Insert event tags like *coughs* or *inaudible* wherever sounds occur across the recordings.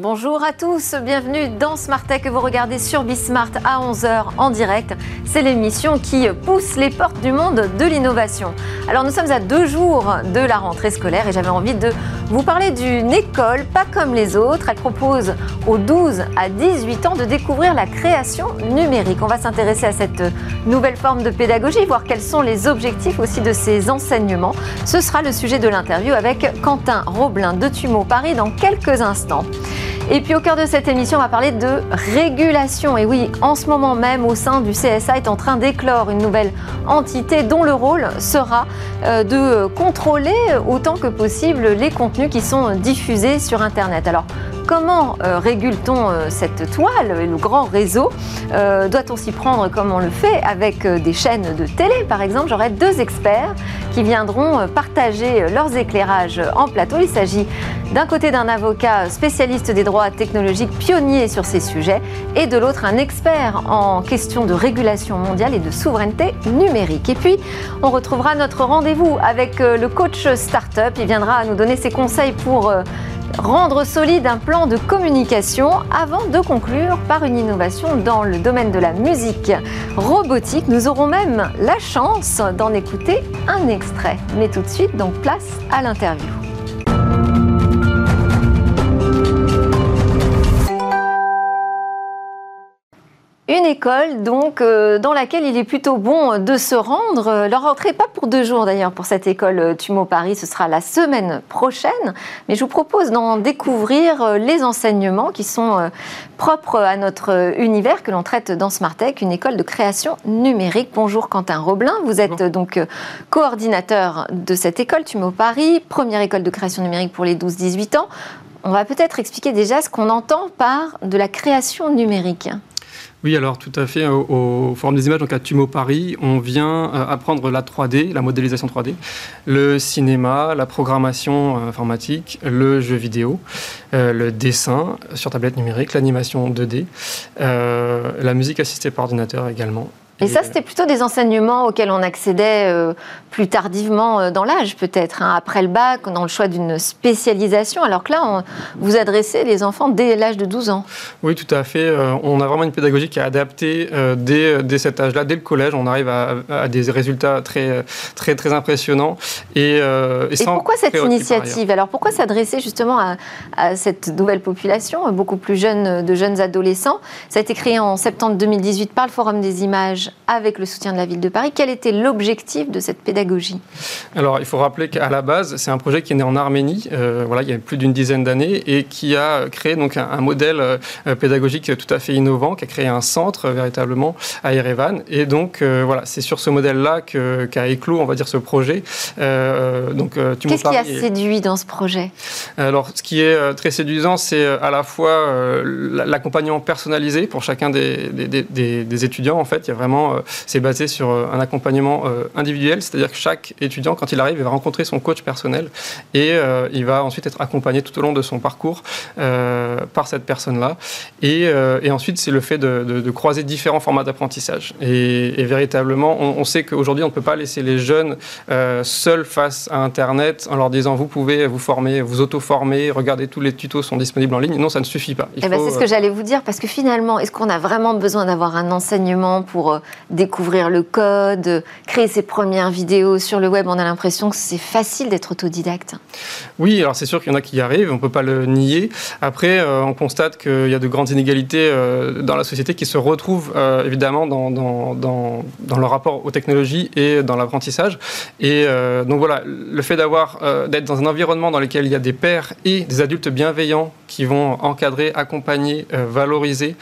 Bonjour à tous, bienvenue dans Smart Tech que vous regardez sur Bismart à 11h en direct. C'est l'émission qui pousse les portes du monde de l'innovation. Alors nous sommes à deux jours de la rentrée scolaire et j'avais envie de vous parler d'une école pas comme les autres. Elle propose aux 12 à 18 ans de découvrir la création numérique. On va s'intéresser à cette nouvelle forme de pédagogie, voir quels sont les objectifs aussi de ces enseignements. Ce sera le sujet de l'interview avec Quentin Roblin de Tumo Paris dans quelques instants. Et puis au cœur de cette émission, on va parler de régulation. Et oui, en ce moment même, au sein du CSA est en train d'éclore une nouvelle entité dont le rôle sera euh, de contrôler autant que possible les contenus qui sont diffusés sur Internet. Comment euh, régule-t-on euh, cette toile, le grand réseau euh, Doit-on s'y prendre comme on le fait avec des chaînes de télé, par exemple J'aurai deux experts qui viendront partager leurs éclairages en plateau. Il s'agit d'un côté d'un avocat spécialiste des droits technologiques, pionnier sur ces sujets, et de l'autre un expert en question de régulation mondiale et de souveraineté numérique. Et puis, on retrouvera notre rendez-vous avec le coach startup. Il viendra nous donner ses conseils pour rendre solide un plan de communication avant de conclure par une innovation dans le domaine de la musique robotique. Nous aurons même la chance d'en écouter un extrait. Mais tout de suite, donc place à l'interview. Une école donc euh, dans laquelle il est plutôt bon de se rendre. Leur rentrée pas pour deux jours d'ailleurs pour cette école euh, Tumo Paris, ce sera la semaine prochaine. Mais je vous propose d'en découvrir euh, les enseignements qui sont propres à notre univers que l'on traite dans Smartech, une école de création numérique. Bonjour Quentin Roblin, vous êtes donc coordinateur de cette école Tumo Paris, première école de création numérique pour les 12-18 ans. On va peut-être expliquer déjà ce qu'on entend par de la création numérique. Oui, alors tout à fait. Au, Forum des images, donc à Tumo Paris, on vient euh, apprendre la 3D, la modélisation 3D, le cinéma, la programmation euh, informatique, le jeu vidéo, euh, le dessin sur tablette numérique, l'animation 2D, la musique assistée par ordinateur également, et, ça, c'était plutôt des enseignements auxquels on accédait euh, plus tardivement euh, dans l'âge, peut-être, hein, après le bac, dans le choix d'une spécialisation, alors que là, on, vous adressez les enfants dès l'âge de 12 ans. Oui, tout à fait. Euh, on a vraiment une pédagogie qui est adaptée dès, dès, cet âge-là, dès le collège. On arrive à, des résultats très, très, très impressionnants. Et, et, pourquoi cette initiative? Alors, pourquoi s'adresser justement à, à, cette nouvelle population, beaucoup plus jeune, de jeunes adolescents? Ça a été créé en septembre 2018 par le Forum des images avec le soutien de la ville de Paris. Quel était l'objectif de cette pédagogie Alors, il faut rappeler qu'à la base, c'est un projet qui est né en Arménie, euh, voilà, il y a plus d'une dizaine d'années, et qui a créé donc un, modèle euh, pédagogique tout à fait innovant, qui a créé un centre véritablement à Erevan. Et donc, euh, voilà, c'est sur ce modèle-là qu'a éclos, on va dire, ce projet. donc, Qu'est-ce qui a séduit dans ce projet? Alors, ce qui est très séduisant, c'est à la fois l'accompagnement personnalisé pour chacun des, des, des étudiants. En fait, il y a vraiment euh, c'est basé sur euh, un accompagnement euh, individuel, c'est-à-dire que chaque étudiant, quand il arrive, il va rencontrer son coach personnel et il va ensuite être accompagné tout au long de son parcours par cette personne-là. Et, ensuite, c'est le fait de, croiser différents formats d'apprentissage. Et, véritablement, on, sait qu'aujourd'hui, on ne peut pas laisser les jeunes seuls face à Internet en leur disant vous pouvez vous former, vous auto-former, regardez tous les tutos sont disponibles en ligne. Non, ça ne suffit pas. Eh ben, c'est ce que j'allais vous dire parce que finalement, est-ce qu'on a vraiment besoin d'avoir un enseignement pour découvrir le code, créer ses premières vidéos sur le web, on a l'impression que c'est facile d'être autodidacte. Oui, alors c'est sûr qu'il y en a qui y arrivent, on ne peut pas le nier. Après, euh, on constate qu'il y a de grandes inégalités euh, dans la société qui se retrouvent euh, évidemment dans, dans, rapport aux technologies et dans l'apprentissage. Et donc voilà, le fait d'avoir d'être dans un environnement dans lequel il y a des pères et des adultes bienveillants qui vont encadrer, accompagner, valoriser,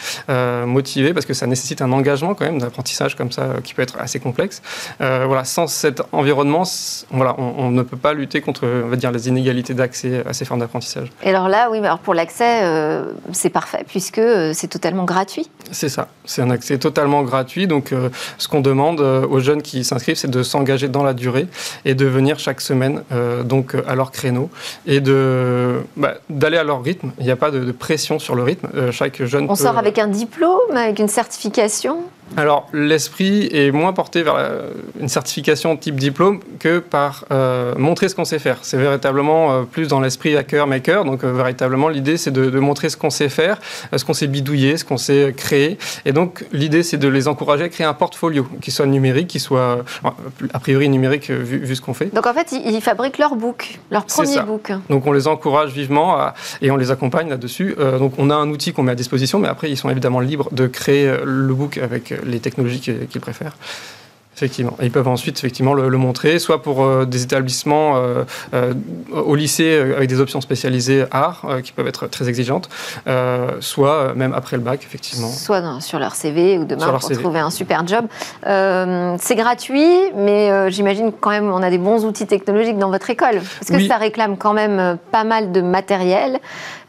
motiver, parce que ça nécessite un engagement quand même d'apprentissage comme ça qui peut être assez complexe. voilà, sans cet environnement, voilà, on, ne peut pas lutter contre, on va dire, les inégalités d'accès à ces formes d'apprentissage. Et alors là, oui, alors pour l'accès, euh, c'est parfait puisque euh, c'est totalement gratuit. C'est ça, c'est un accès totalement gratuit. Donc, euh, ce qu'on demande aux jeunes qui s'inscrivent, c'est de s'engager dans la durée et de venir chaque semaine, donc à leur créneau, et de bah, d'aller à leur rythme. Il n'y a pas de, pression sur le rythme. chaque jeune. On sort avec un diplôme, avec une certification? Alors, l'esprit est moins porté vers une certification type diplôme que par euh, montrer ce qu'on sait faire. C'est véritablement euh, plus dans l'esprit hacker maker. Donc, euh, véritablement, l'idée, c'est de, montrer ce qu'on sait faire, ce qu'on sait bidouiller, ce qu'on sait créer. Et donc, l'idée, c'est de les encourager à créer un portfolio qui soit numérique, qui soit a priori numérique vu, ce qu'on fait. Donc, en fait, ils, fabriquent leur book, leur premier book. Donc, on les encourage vivement et on les accompagne là-dessus. donc, on a un outil qu'on met à disposition, mais après, ils sont évidemment libres de créer le book avec les technologies qu'ils préfèrent. Effectivement. ils peuvent ensuite effectivement le, montrer, soit pour euh, des établissements euh, euh, au lycée avec des options spécialisées art qui peuvent être très exigeantes, soit même après le bac, effectivement. Soit sur leur CV ou demain pour trouver un super job. c'est gratuit, mais j'imagine quand même on a des bons outils technologiques dans votre école. Parce que ça réclame quand même pas mal de matériel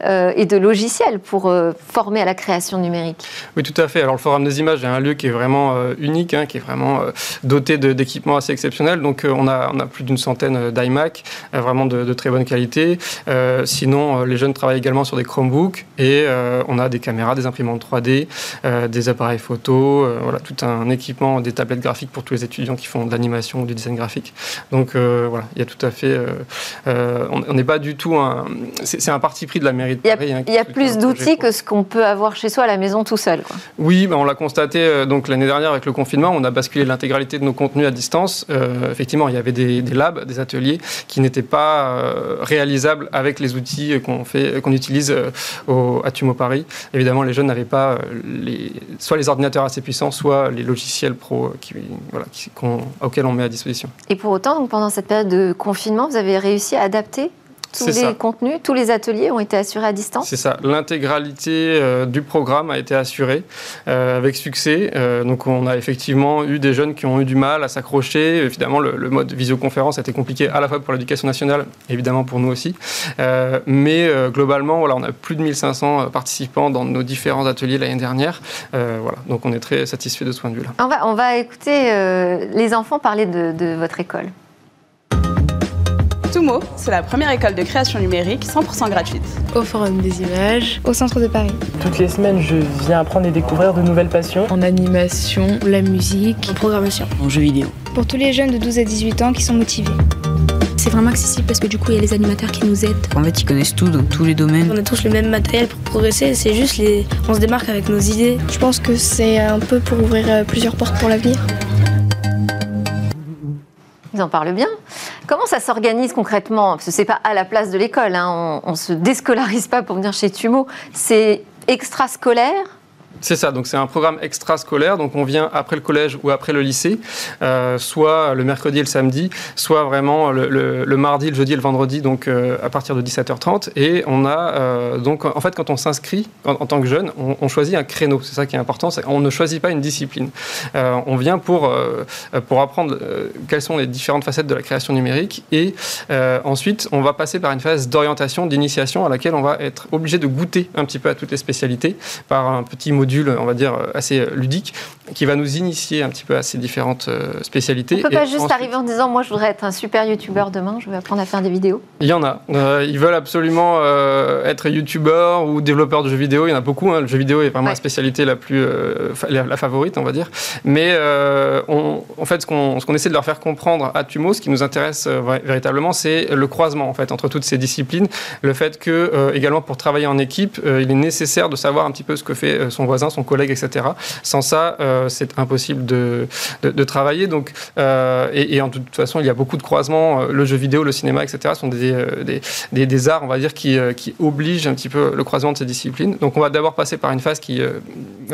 et de logiciels pour former à la création numérique. Oui, tout à fait. Alors le Forum des images est un lieu qui est vraiment unique, hein, qui est vraiment doté d'équipements assez exceptionnels. Donc euh, on a, plus d'une centaine d'iMac, euh, vraiment de, très bonne qualité. Euh, sinon, les jeunes travaillent également sur des Chromebooks et on a des caméras, des imprimantes 3D, des appareils photo, voilà, tout un équipement, des tablettes graphiques pour tous les étudiants qui font de l'animation ou du design graphique. Donc voilà, il y a tout à fait. on n'est pas du tout un. C'est un parti pris de la mairie de Paris. Hein, il y a, plus d'outils que ce qu'on peut avoir chez soi à la maison tout seul. Oui, ben, on l'a constaté donc l'année dernière avec le confinement, on a basculé l'intégralité de nos contenus à distance, euh, effectivement, il y avait des, labs, des ateliers qui n'étaient pas euh, réalisables avec les outils qu'on fait, qu'on utilise euh, au, à Tumo Paris. Évidemment, les jeunes n'avaient pas les, soit les ordinateurs assez puissants, soit les logiciels pro qui, voilà, auxquels on met à disposition. Et pour autant, donc, pendant cette période de confinement, vous avez réussi à adapter tous les contenus, tous les ateliers ont été assurés à distance C'est ça. L'intégralité euh, du programme a été assurée euh, avec succès. Euh, donc, on a effectivement eu des jeunes qui ont eu du mal à s'accrocher. Évidemment, le, mode visioconférence a été compliqué à la fois pour l'éducation nationale, évidemment pour nous aussi. mais globalement, voilà, on a plus de 1500 participants dans nos différents ateliers l'année dernière. voilà. Donc, on est très satisfait de ce point de vue-là. On va, on va écouter les enfants parler de votre école. Tumo, c'est la première école de création numérique 100% gratuite. Au Forum des images, au centre de Paris. Toutes les semaines, je viens apprendre et découvrir de nouvelles passions. En animation, la musique, en programmation. En jeux vidéo. Pour tous les jeunes de 12 à 18 ans qui sont motivés. C'est vraiment accessible parce que du coup, il y a les animateurs qui nous aident. En fait, ils connaissent tout dans tous les domaines. On a tous le même matériel pour progresser, c'est juste les... on se démarque avec nos idées. Je pense que c'est un peu pour ouvrir euh, plusieurs portes pour l'avenir. Ils en parlent bien. Comment ça s'organise concrètement? Que c'est pas à la place de l'école. Hein. On, se déscolarise pas pour venir chez Tumo. C'est extrascolaire? C'est ça, donc c'est un programme extrascolaire, donc on vient après le collège ou après le lycée, euh, soit le mercredi et le samedi, soit vraiment le, mardi, le jeudi et le vendredi, donc euh, à partir de 17h30. Et on a, euh, donc en fait, quand on s'inscrit en, tant que jeune, on, choisit un créneau, c'est ça qui est important, on ne choisit pas une discipline. on vient pour, pour apprendre quelles sont les différentes facettes de la création numérique et ensuite on va passer par une phase d'orientation, d'initiation à laquelle on va être obligé de goûter un petit peu à toutes les spécialités par un petit module on va dire, assez ludique, qui va nous initier un petit peu à ces différentes euh, spécialités. On ne peut pas juste arriver en disant, moi, je voudrais être un super youtubeur demain, je vais apprendre à faire des vidéos. Il y en a. Euh, ils veulent absolument euh, être youtubeur ou développeur de jeux vidéo. Il y en a beaucoup. Hein. Le jeu vidéo est vraiment la spécialité la plus, la, favorite, on va dire. Mais en fait, ce qu'on essaie de leur faire comprendre à Tumo, ce qui nous intéresse véritablement, c'est le croisement en fait entre toutes ces disciplines. Le fait que également pour travailler en équipe, il est nécessaire de savoir un petit peu ce que fait son voisin son collègue, etc. Sans ça, euh, c'est impossible de, de, travailler. Donc, euh, et, en toute façon, il y a beaucoup de croisements. Euh, le jeu vidéo, le cinéma, etc. sont des, des, des, arts, on va dire, qui, qui obligent un petit peu le croisement de ces disciplines. Donc, on va d'abord passer par une phase qui,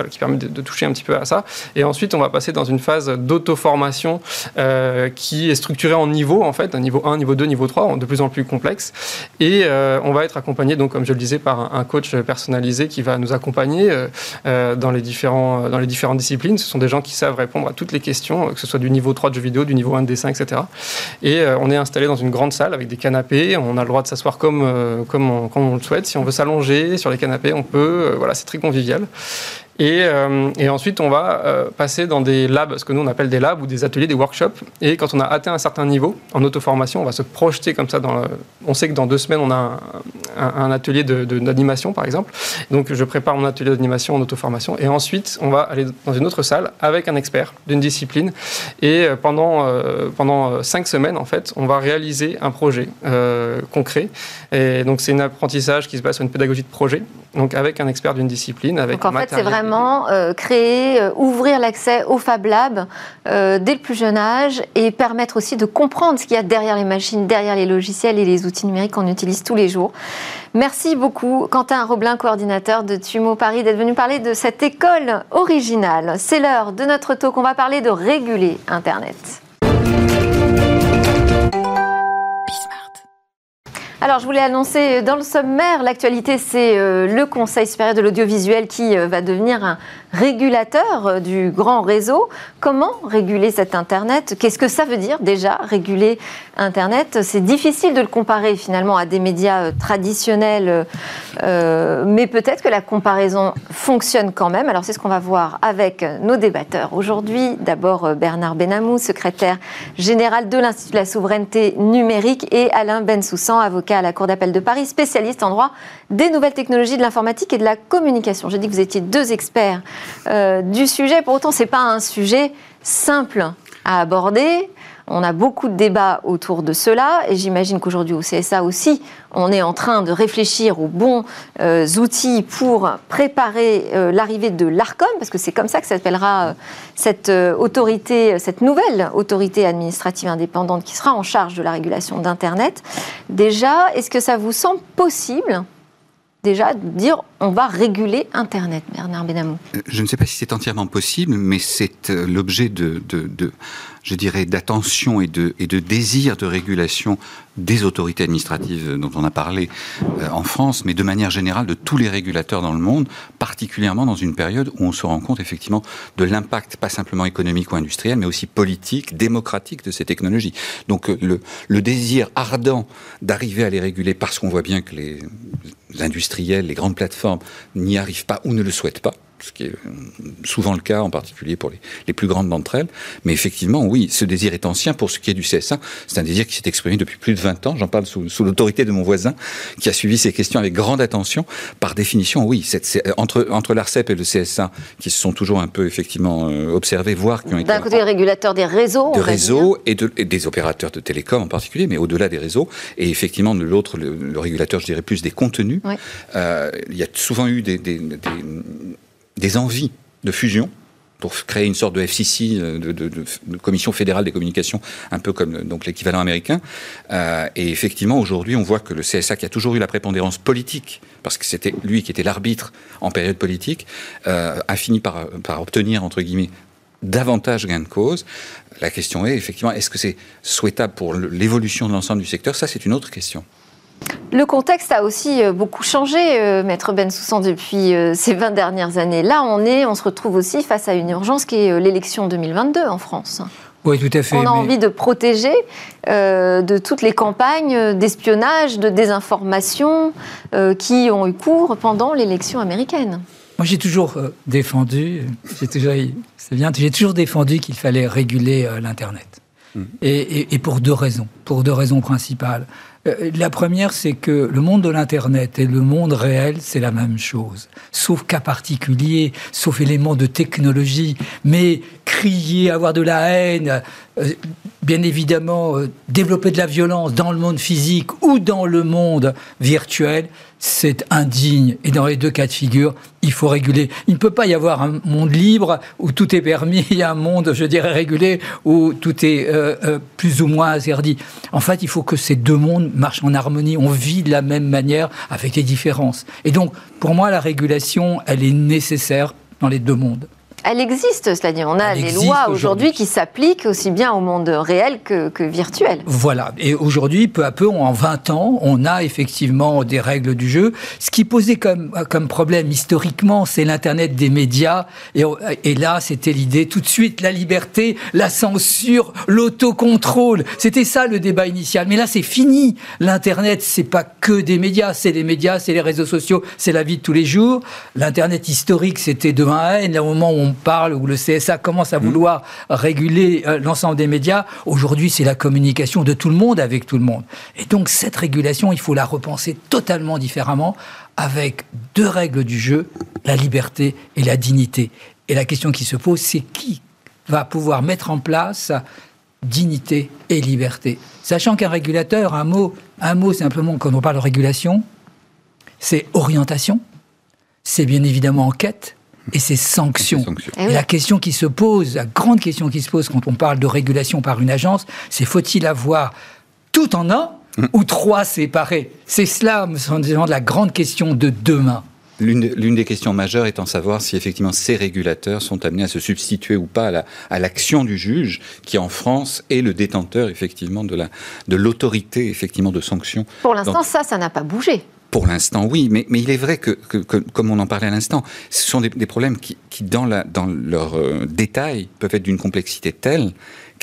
qui permet de, toucher un petit peu à ça. Et ensuite, on va passer dans une phase d'auto-formation qui est structurée en niveau, en fait, un niveau 1, niveau 2, niveau 3, de plus en plus complexe. Et on va être accompagné, donc, comme je le disais, par un, coach personnalisé qui va nous accompagner. Euh, dans, les différents, dans les différentes disciplines. Ce sont des gens qui savent répondre à toutes les questions, que ce soit du niveau 3 de jeux vidéo, du niveau 1 de dessin, etc. Et euh, on est installé dans une grande salle avec des canapés. On a le droit de s'asseoir comme, euh, comme, comme on le souhaite. Si on veut s'allonger sur les canapés, on peut. voilà, c'est très convivial. Et, et ensuite, on va passer dans des labs, ce que nous on appelle des labs ou des ateliers, des workshops. Et quand on a atteint un certain niveau en auto-formation, on va se projeter comme ça. Dans on sait que dans deux semaines, on a un, atelier d'animation, de, par exemple. Donc, je prépare mon atelier d'animation en auto-formation. Et ensuite, on va aller dans une autre salle avec un expert d'une discipline. Et pendant, pendant cinq semaines, en fait, on va réaliser un projet concret. Et donc, c'est un apprentissage qui se base sur une pédagogie de projet, donc avec un expert d'une discipline. Avec donc, en fait, c'est vraiment euh, créer, euh, ouvrir l'accès au Fab Lab euh, dès le plus jeune âge et permettre aussi de comprendre ce qu'il y a derrière les machines, derrière les logiciels et les outils numériques qu'on utilise tous les jours. Merci beaucoup, Quentin Roblin, coordinateur de Tumo Paris, d'être venu parler de cette école originale. C'est l'heure de notre talk. On va parler de réguler Internet. Alors, je voulais annoncer dans le sommaire, l'actualité, c'est euh, le Conseil supérieur de l'audiovisuel qui euh, va devenir un régulateur euh, du grand réseau. Comment réguler cet Internet? Qu'est-ce que ça veut dire déjà, réguler Internet? C'est difficile de le comparer finalement à des médias traditionnels, mais peut-être que la comparaison fonctionne quand même. Alors, c'est ce qu'on va voir avec nos débatteurs aujourd'hui. D'abord, Bernard Benamou, secrétaire général de l'Institut de la souveraineté numérique, et Alain Bensoussan, avocat à la Cour d'appel de Paris, spécialiste en droit des nouvelles technologies, de l'informatique et de la communication. J'ai dit que vous étiez deux experts euh, du sujet. Pour autant, ce n'est pas un sujet simple à aborder. On a beaucoup de débats autour de cela et j'imagine qu'aujourd'hui au CSA aussi, on est en train de réfléchir aux bons euh, outils pour préparer euh, l'arrivée de l'ARCOM, parce que c'est comme ça que s'appellera euh, cette nouvelle autorité administrative indépendante qui sera en charge de la régulation d'Internet. Déjà, est-ce que ça vous semble possible déjà de dire on va réguler Internet, Bernard Benamou? Je ne sais pas si c'est entièrement possible, mais c'est l'objet de je dirais, d'attention et de, et de désir de régulation des autorités administratives dont on a parlé euh, en France, mais de manière générale de tous les régulateurs dans le monde, particulièrement dans une période où on se rend compte effectivement de l'impact, pas simplement économique ou industriel, mais aussi politique, démocratique de ces technologies. Donc euh, le, le désir ardent d'arriver à les réguler parce qu'on voit bien que les industriels, les grandes plateformes n'y arrivent pas ou ne le souhaitent pas, ce qui est euh, souvent le cas, en particulier pour les, plus grandes d'entre elles. Mais effectivement, oui, ce désir est ancien. Pour ce qui est du CSA, c'est un désir qui s'est exprimé depuis plus de 20 ans. J'en parle sous, l'autorité de mon voisin, qui a suivi ces questions avec grande attention. Par définition, oui, entre, entre l'ARCEP et le CSA, qui se sont toujours un peu effectivement euh, observés, voire qui ont été... D'un côté, les régulateurs des réseaux. De réseaux et, des opérateurs de télécom en particulier, mais au-delà des réseaux. Et effectivement, de l'autre, le, régulateur, je dirais plus des contenus. Euh, il y a souvent eu des des envies de fusion pour créer une sorte de FCC, euh, de, Commission fédérale des communications, un peu comme donc l'équivalent américain. Euh, et effectivement, aujourd'hui, on voit que le CSA, qui a toujours eu la prépondérance politique, parce que c'était lui qui était l'arbitre en période politique, euh, a fini par, par obtenir, entre guillemets, davantage gain de cause. La question est, effectivement, est-ce que c'est souhaitable pour l'évolution de l'ensemble du secteur? Ça, c'est une autre question. Le contexte a aussi euh, beaucoup changé, euh, Maître Ben Soussan, depuis euh, ces 20 dernières années. Là, on, est, on se retrouve aussi face à une urgence qui est l'élection 2022 en France. Oui, tout à fait. On a envie de protéger de toutes les campagnes d'espionnage, de désinformation qui ont eu cours pendant l'élection américaine. Moi, j'ai toujours défendu, c'est bien, j'ai toujours défendu qu'il fallait réguler l'Internet. Mmh. et, pour deux raisons, pour deux raisons principales. Euh, la première, c'est que le monde de l'Internet et le monde réel, c'est la même chose. Sauf cas particulier, sauf éléments de technologie. Mais crier, avoir de la haine, bien évidemment, euh, développer de la violence dans le monde physique ou dans le monde virtuel, c'est indigne. Et dans les deux cas de figure, il faut réguler. Il ne peut pas y avoir un monde libre où tout est permis et *laughs* un monde, je dirais, régulé où tout est euh, euh, plus ou moins interdit. En fait, il faut que ces deux mondes marchent en harmonie. On vit de la même manière avec des différences. Et donc, pour moi, la régulation, elle est nécessaire dans les deux mondes. Elle existe, cela dit. On a les lois aujourd'hui qui s'appliquent aussi bien au monde réel que, que virtuel. Voilà. Et aujourd'hui, peu à peu, en 20 ans, on a effectivement des règles du jeu. Ce qui posait comme, comme problème historiquement, c'est l'Internet des médias. Et, et là, c'était l'idée tout de suite, la liberté, la censure, l'autocontrôle. C'était ça le débat initial. Mais là, c'est fini. L'Internet, c'est pas que des médias. C'est les médias, c'est les réseaux sociaux, c'est la vie de tous les jours. L'Internet historique, c'était de 1 à N. Au moment où on parle, où le CSA commence à mmh. vouloir réguler euh, l'ensemble des médias, aujourd'hui, c'est la communication de tout le monde avec tout le monde. Et donc, cette régulation, il faut la repenser totalement différemment avec deux règles du jeu, la liberté et la dignité. Et la question qui se pose, c'est qui va pouvoir mettre en place dignité et liberté? Sachant qu'un régulateur, un mot, un mot simplement quand on parle de régulation, c'est orientation, c'est bien évidemment enquête et c'est sanction. Et, la question qui se pose, la grande question qui se pose quand on parle de régulation par une agence, c'est faut-il avoir tout en un ou trois séparés? C'est cela, me semble, la grande question de demain. L'une des questions majeures étant savoir si effectivement ces régulateurs sont amenés à se substituer ou pas à l'action du juge, qui en France est le détenteur effectivement de l'autorité de effectivement de sanction. Pour l'instant, ça, ça n'a pas bougé. Pour l'instant, oui, mais, il est vrai que, comme on en parlait à l'instant, ce sont des, problèmes qui, dans leur euh, détail, peuvent être d'une complexité telle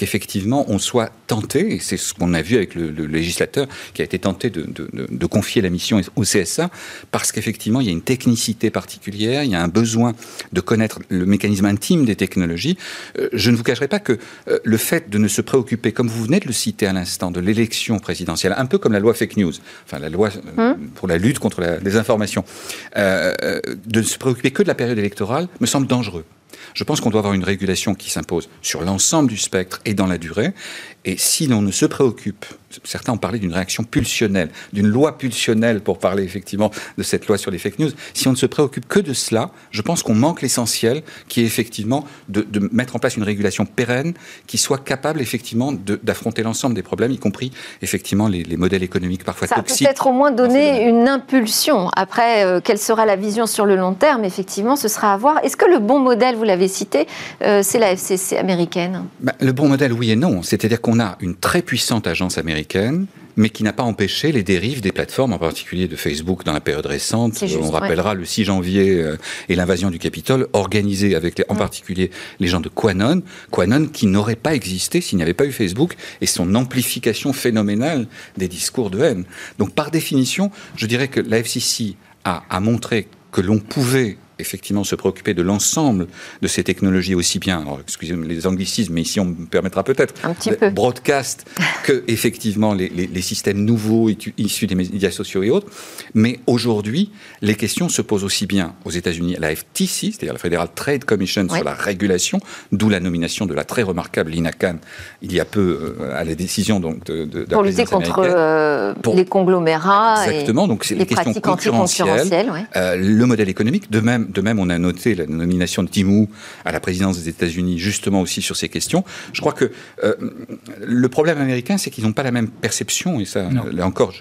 qu'effectivement on soit tenté, et c'est ce qu'on a vu avec le, législateur qui a été tenté de, de, confier la mission au CSA, parce qu'effectivement il y a une technicité particulière, il y a un besoin de connaître le mécanisme intime des technologies. Euh, je ne vous cacherai pas que euh, le fait de ne se préoccuper, comme vous venez de le citer à l'instant, de l'élection présidentielle, un peu comme la loi fake news, enfin la loi euh, hum. pour la lutte contre la désinformation, de ne se préoccuper que de la période électorale me semble dangereux. Je pense qu'on doit avoir une régulation qui s'impose sur l'ensemble du spectre et dans la durée. Et si l'on ne se préoccupe, certains ont parlé d'une réaction pulsionnelle, d'une loi pulsionnelle pour parler effectivement de cette loi sur les fake news, si on ne se préoccupe que de cela, je pense qu'on manque l'essentiel, qui est effectivement de, mettre en place une régulation pérenne qui soit capable effectivement d'affronter l'ensemble des problèmes, y compris effectivement les, modèles économiques parfois Ça toxiques. peut-être au moins donner une impulsion. Après, euh, quelle sera la vision sur le long terme? Effectivement, ce sera à voir. Est-ce que le bon modèle, vous l'avez cité, euh, c'est la FCC américaine bah, Le bon modèle, oui et non. C'est-à-dire qu'on a une très puissante agence américaine mais qui n'a pas empêché les dérives des plateformes, en particulier de Facebook dans la période récente. On rappellera le 6 janvier euh, et l'invasion du Capitole, organisée avec en particulier les gens de Quanon. Quanon qui n'aurait pas existé s'il n'y avait pas eu Facebook et son amplification phénoménale des discours de haine. Donc par définition, je dirais que la FCC a, a montré que l'on pouvait effectivement se préoccuper de l'ensemble de ces technologies aussi bien, excusez-moi les anglicismes, mais ici on me permettra peut-être, broadcast, *laughs* que effectivement les, les, systèmes nouveaux issus des médias sociaux et autres. Mais aujourd'hui, les questions se posent aussi bien aux États-Unis, à la FTC, c'est-à-dire la Federal Trade Commission sur la régulation, d'où la nomination de la très remarquable Lina Khan il y a peu euh, à la décision donc de, de, pour lutter contre euh, les conglomérats, exactement. donc c'est les, questions concurrentielles, euh, le modèle économique, de même de même, on a noté la nomination de Timou à la présidence des États-Unis, justement aussi sur ces questions. Je crois que euh, le problème américain, c'est qu'ils n'ont pas la même perception, et ça, là encore,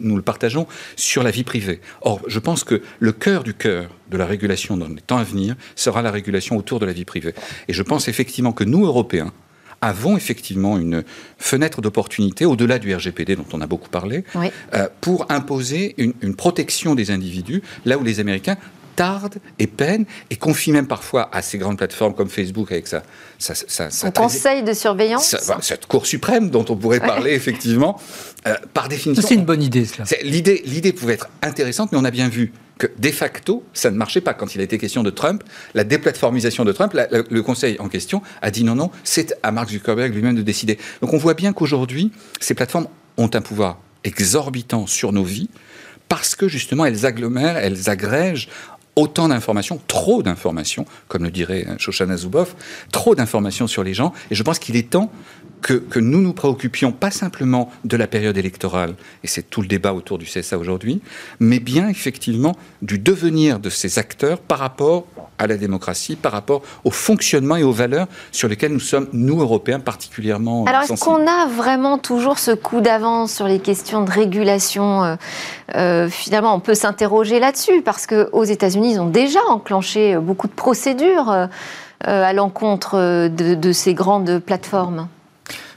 nous le partageons, sur la vie privée. Or, je pense que le cœur du cœur de la régulation dans les temps à venir sera la régulation autour de la vie privée. Et je pense effectivement que nous, Européens, avons effectivement une fenêtre d'opportunité, au-delà du RGPD dont on a beaucoup parlé, euh, pour imposer une, une, protection des individus, là où les Américains tarde et peine et confie même parfois à ces grandes plateformes comme Facebook avec ça. ça, ça, conseil de surveillance Cette Cour suprême dont on pourrait parler effectivement, euh, par définition. C'est une bonne idée cela. L'idée, l'idée pouvait être intéressante, mais on a bien vu que de facto, ça ne marchait pas. Quand il a été question de Trump, la déplatformisation de Trump, le Conseil en question a dit non, non, c'est à Mark Zuckerberg lui-même de décider. Donc on voit bien qu'aujourd'hui, ces plateformes ont un pouvoir exorbitant sur nos vies parce que justement elles agglomèrent, elles agrègent autant d'informations, trop d'informations, comme le dirait Shoshana Zuboff, trop d'informations sur les gens. Et je pense qu'il est temps que, que, nous nous préoccupions pas simplement de la période électorale, et c'est tout le débat autour du CSA aujourd'hui, mais bien effectivement du devenir de ces acteurs par rapport à la démocratie, par rapport au fonctionnement et aux valeurs sur lesquelles nous sommes, nous, Européens, particulièrement Alors, est-ce qu'on a vraiment toujours ce coup d'avance sur les questions de régulation euh, euh, Finalement, on peut s'interroger là-dessus, parce qu'aux États-Unis, ils ont déjà enclenché beaucoup de procédures euh, à l'encontre de, ces grandes plateformes.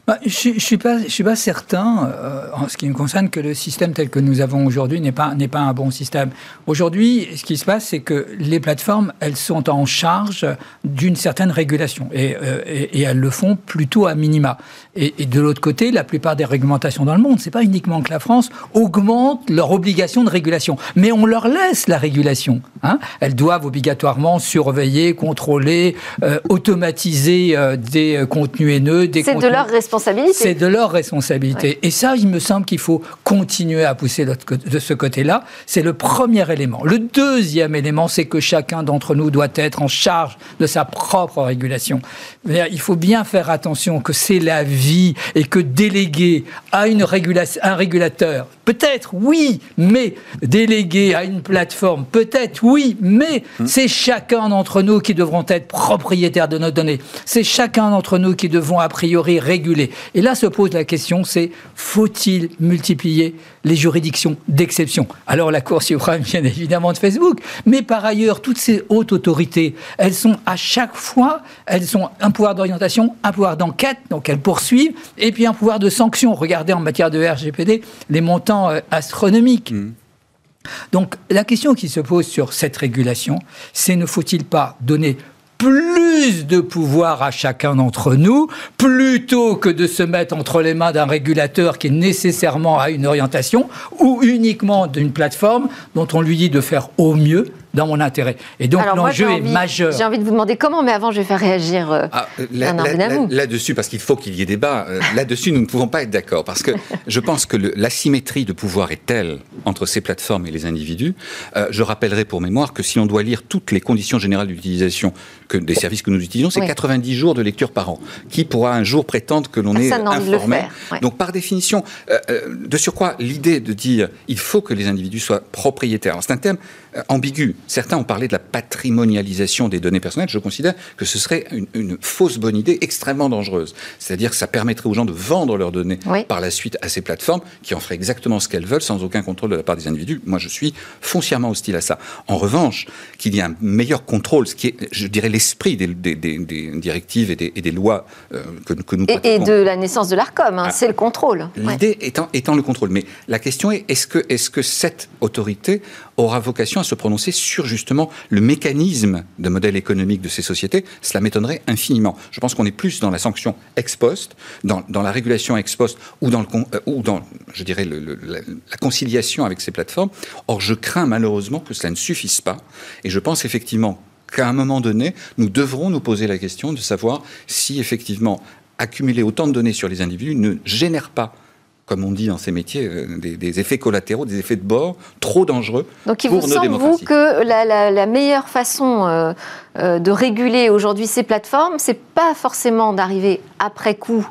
Bah, je ne suis, pas, certain, euh, en ce qui me concerne, que le système tel que nous avons aujourd'hui n'est pas, pas un bon système. Aujourd'hui, ce qui se passe, c'est que les plateformes, elles sont en charge d'une certaine régulation euh, et, elles le font plutôt à minima. Et, et de l'autre côté, la plupart des réglementations dans le monde, c'est pas uniquement que la France, augmentent leur obligation de régulation. Mais on leur laisse la régulation. Hein elles doivent obligatoirement surveiller, contrôler, euh, automatiser euh, des contenus haineux, des C'est de leur responsabilité c'est de leur responsabilité. Ouais. Et ça, il me semble qu'il faut continuer à pousser de ce côté-là. C'est le premier élément. Le deuxième élément, c'est que chacun d'entre nous doit être en charge de sa propre régulation. Il faut bien faire attention que c'est la vie et que déléguer à une régulation, un régulateur, peut-être oui, mais déléguer à une plateforme, peut-être oui, mais mmh. c'est chacun d'entre nous qui devront être propriétaires de nos données. C'est chacun d'entre nous qui devons a priori réguler. Et là se pose la question, c'est faut-il multiplier les juridictions d'exception Alors la Cour suprême vient évidemment de Facebook, mais par ailleurs, toutes ces hautes autorités, elles sont à chaque fois, elles ont un pouvoir d'orientation, un pouvoir d'enquête, donc elles poursuivent, et puis un pouvoir de sanction. Regardez en matière de RGPD les montants euh, astronomiques. Mmh. Donc la question qui se pose sur cette régulation, c'est ne faut-il pas donner plus de pouvoir à chacun d'entre nous, plutôt que de se mettre entre les mains d'un régulateur qui nécessairement a une orientation, ou uniquement d'une plateforme dont on lui dit de faire au mieux dans mon intérêt. Et donc l'enjeu est majeur. J'ai envie de vous demander comment, mais avant je vais faire réagir euh, ah, là, là, là, Là-dessus, parce qu'il faut qu'il y ait débat, euh, *laughs* là-dessus nous ne pouvons pas être d'accord, parce que je pense que l'asymétrie de pouvoir est telle entre ces plateformes et les individus. Euh, je rappellerai pour mémoire que si on doit lire toutes les conditions générales d'utilisation des services que nous utilisons, c'est oui. 90 jours de lecture par an. Qui pourra un jour prétendre que l'on est informé ouais. Donc par définition, de surcroît, l'idée de dire il faut que les individus soient propriétaires, c'est un terme ambigu. Certains ont parlé de la patrimonialisation des données personnelles. Je considère que ce serait une, une fausse bonne idée extrêmement dangereuse. C'est-à-dire que ça permettrait aux gens de vendre leurs données oui. par la suite à ces plateformes qui en feraient exactement ce qu'elles veulent sans aucun contrôle de la part des individus. Moi, je suis foncièrement hostile à ça. En revanche, qu'il y ait un meilleur contrôle, ce qui est, je dirais, l'esprit des, des, des, des, directives et des, et lois euh, que, que, nous et, et, de la naissance de l'ARCOM, hein, ah. c'est le contrôle. L'idée ouais. étant, étant le contrôle. Mais la question est, est-ce que, est -ce que cette autorité aura vocation à se prononcer sur justement le mécanisme de modèle économique de ces sociétés, cela m'étonnerait infiniment. Je pense qu'on est plus dans la sanction ex post, dans, la régulation ex post ou dans, le, euh, ou dans je dirais, la, la, conciliation avec ces plateformes. Or, je crains malheureusement que cela ne suffise pas. Et je pense effectivement qu'à un moment donné, nous devrons nous poser la question de savoir si effectivement accumuler autant de données sur les individus ne génère pas comme on dit dans ces métiers, euh, des, des, effets collatéraux, des effets de bord trop dangereux Donc, il pour vous nos semble, vous, que la, la, la meilleure façon euh, euh, de réguler aujourd'hui ces plateformes, c'est pas forcément d'arriver après coup